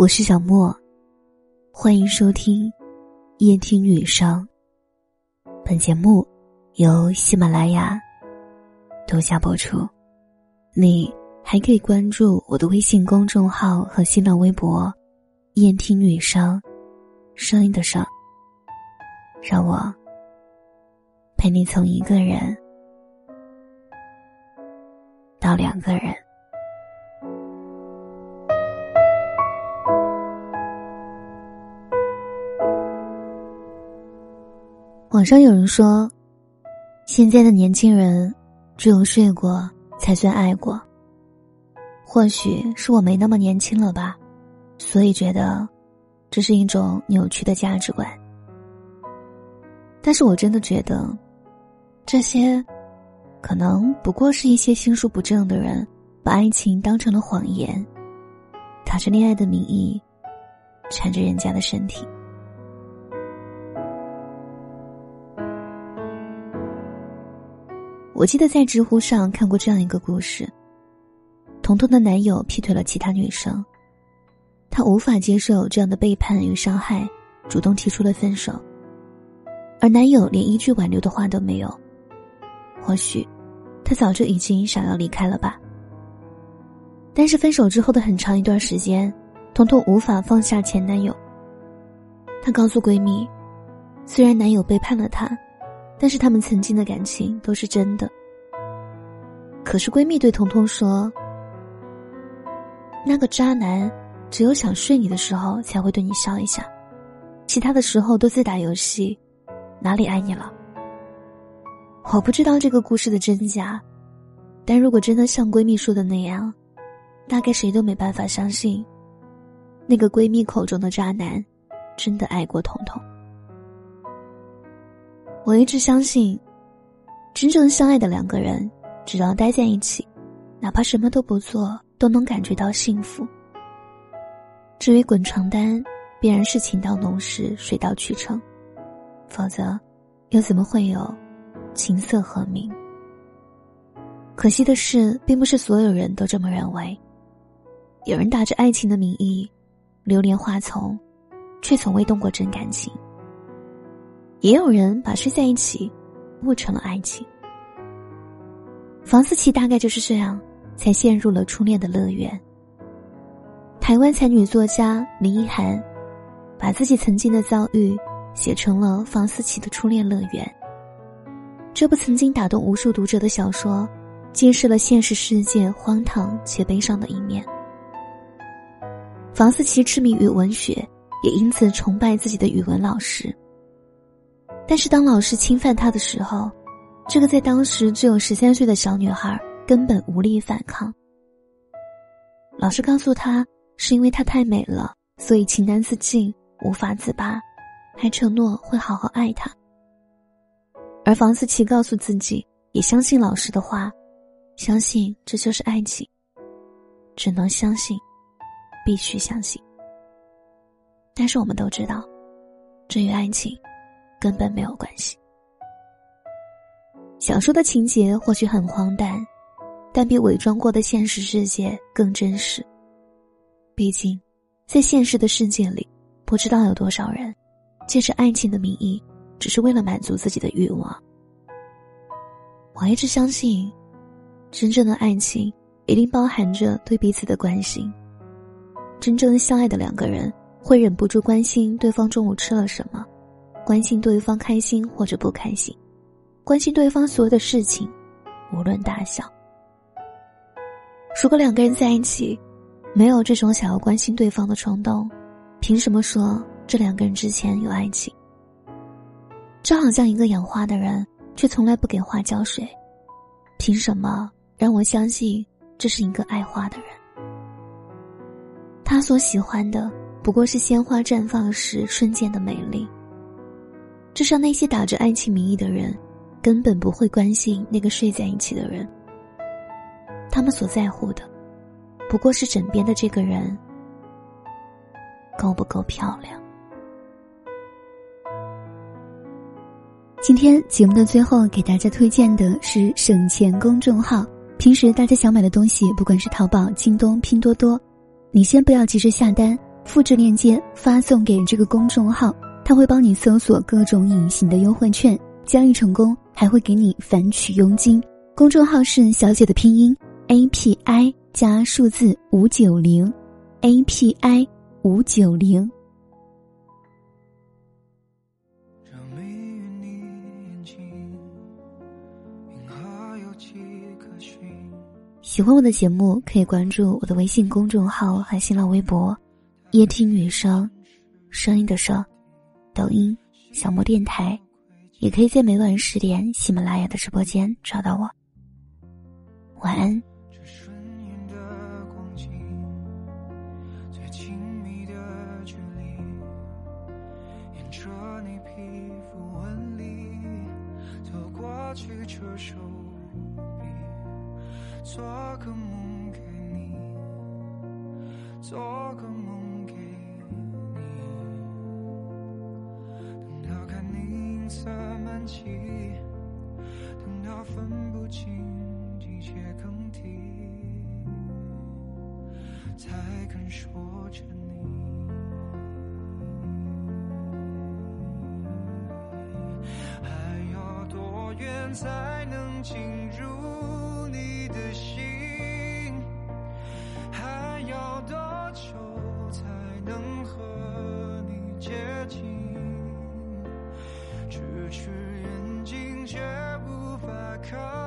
我是小莫，欢迎收听夜听女生。本节目由喜马拉雅独家播出。你还可以关注我的微信公众号和新浪微博“夜听女生”，声音的声，让我陪你从一个人到两个人。网上有人说，现在的年轻人只有睡过才算爱过。或许是我没那么年轻了吧，所以觉得这是一种扭曲的价值观。但是我真的觉得，这些可能不过是一些心术不正的人把爱情当成了谎言，打着恋爱的名义，缠着人家的身体。我记得在知乎上看过这样一个故事：彤彤的男友劈腿了其他女生，她无法接受这样的背叛与伤害，主动提出了分手。而男友连一句挽留的话都没有，或许他早就已经想要离开了吧。但是分手之后的很长一段时间，彤彤无法放下前男友。她告诉闺蜜，虽然男友背叛了她。但是他们曾经的感情都是真的。可是闺蜜对彤彤说：“那个渣男，只有想睡你的时候才会对你笑一下，其他的时候都在打游戏，哪里爱你了？”我不知道这个故事的真假，但如果真的像闺蜜说的那样，大概谁都没办法相信，那个闺蜜口中的渣男，真的爱过彤彤。我一直相信，真正相爱的两个人，只要待在一起，哪怕什么都不做，都能感觉到幸福。至于滚床单，必然是情到浓时水到渠成，否则，又怎么会有琴瑟和鸣？可惜的是，并不是所有人都这么认为。有人打着爱情的名义，流连花丛，却从未动过真感情。也有人把睡在一起误成了爱情。房思琪大概就是这样，才陷入了初恋的乐园。台湾才女作家林依涵，把自己曾经的遭遇写成了《房思琪的初恋乐园》。这部曾经打动无数读者的小说，揭示了现实世界荒唐且悲伤的一面。房思琪痴迷于文学，也因此崇拜自己的语文老师。但是当老师侵犯她的时候，这个在当时只有十三岁的小女孩根本无力反抗。老师告诉她，是因为她太美了，所以情难自禁，无法自拔，还承诺会好好爱她。而房思琪告诉自己，也相信老师的话，相信这就是爱情，只能相信，必须相信。但是我们都知道，这与爱情。根本没有关系。小说的情节或许很荒诞，但比伪装过的现实世界更真实。毕竟，在现实的世界里，不知道有多少人，借着爱情的名义，只是为了满足自己的欲望。我一直相信，真正的爱情一定包含着对彼此的关心。真正相爱的两个人，会忍不住关心对方中午吃了什么。关心对方开心或者不开心，关心对方所有的事情，无论大小。如果两个人在一起，没有这种想要关心对方的冲动，凭什么说这两个人之前有爱情？就好像一个养花的人，却从来不给花浇水，凭什么让我相信这是一个爱花的人？他所喜欢的不过是鲜花绽放时瞬间的美丽。世上那些打着爱情名义的人，根本不会关心那个睡在一起的人。他们所在乎的，不过是枕边的这个人够不够漂亮。今天节目的最后，给大家推荐的是省钱公众号。平时大家想买的东西，不管是淘宝、京东、拼多多，你先不要急着下单。复制链接发送给这个公众号，他会帮你搜索各种隐形的优惠券，交易成功还会给你返取佣金。公众号是小写的拼音 A P I 加数字五九零，A P I 五九零。喜欢我的节目，可以关注我的微信公众号和新浪微博“夜听女生”，声音的声，抖音小莫电台，也可以在每晚十点喜马拉雅的直播间找到我。晚安。做个梦给你，做个梦才能进入你的心还要多久才能和你接近？咫尺远近却无法靠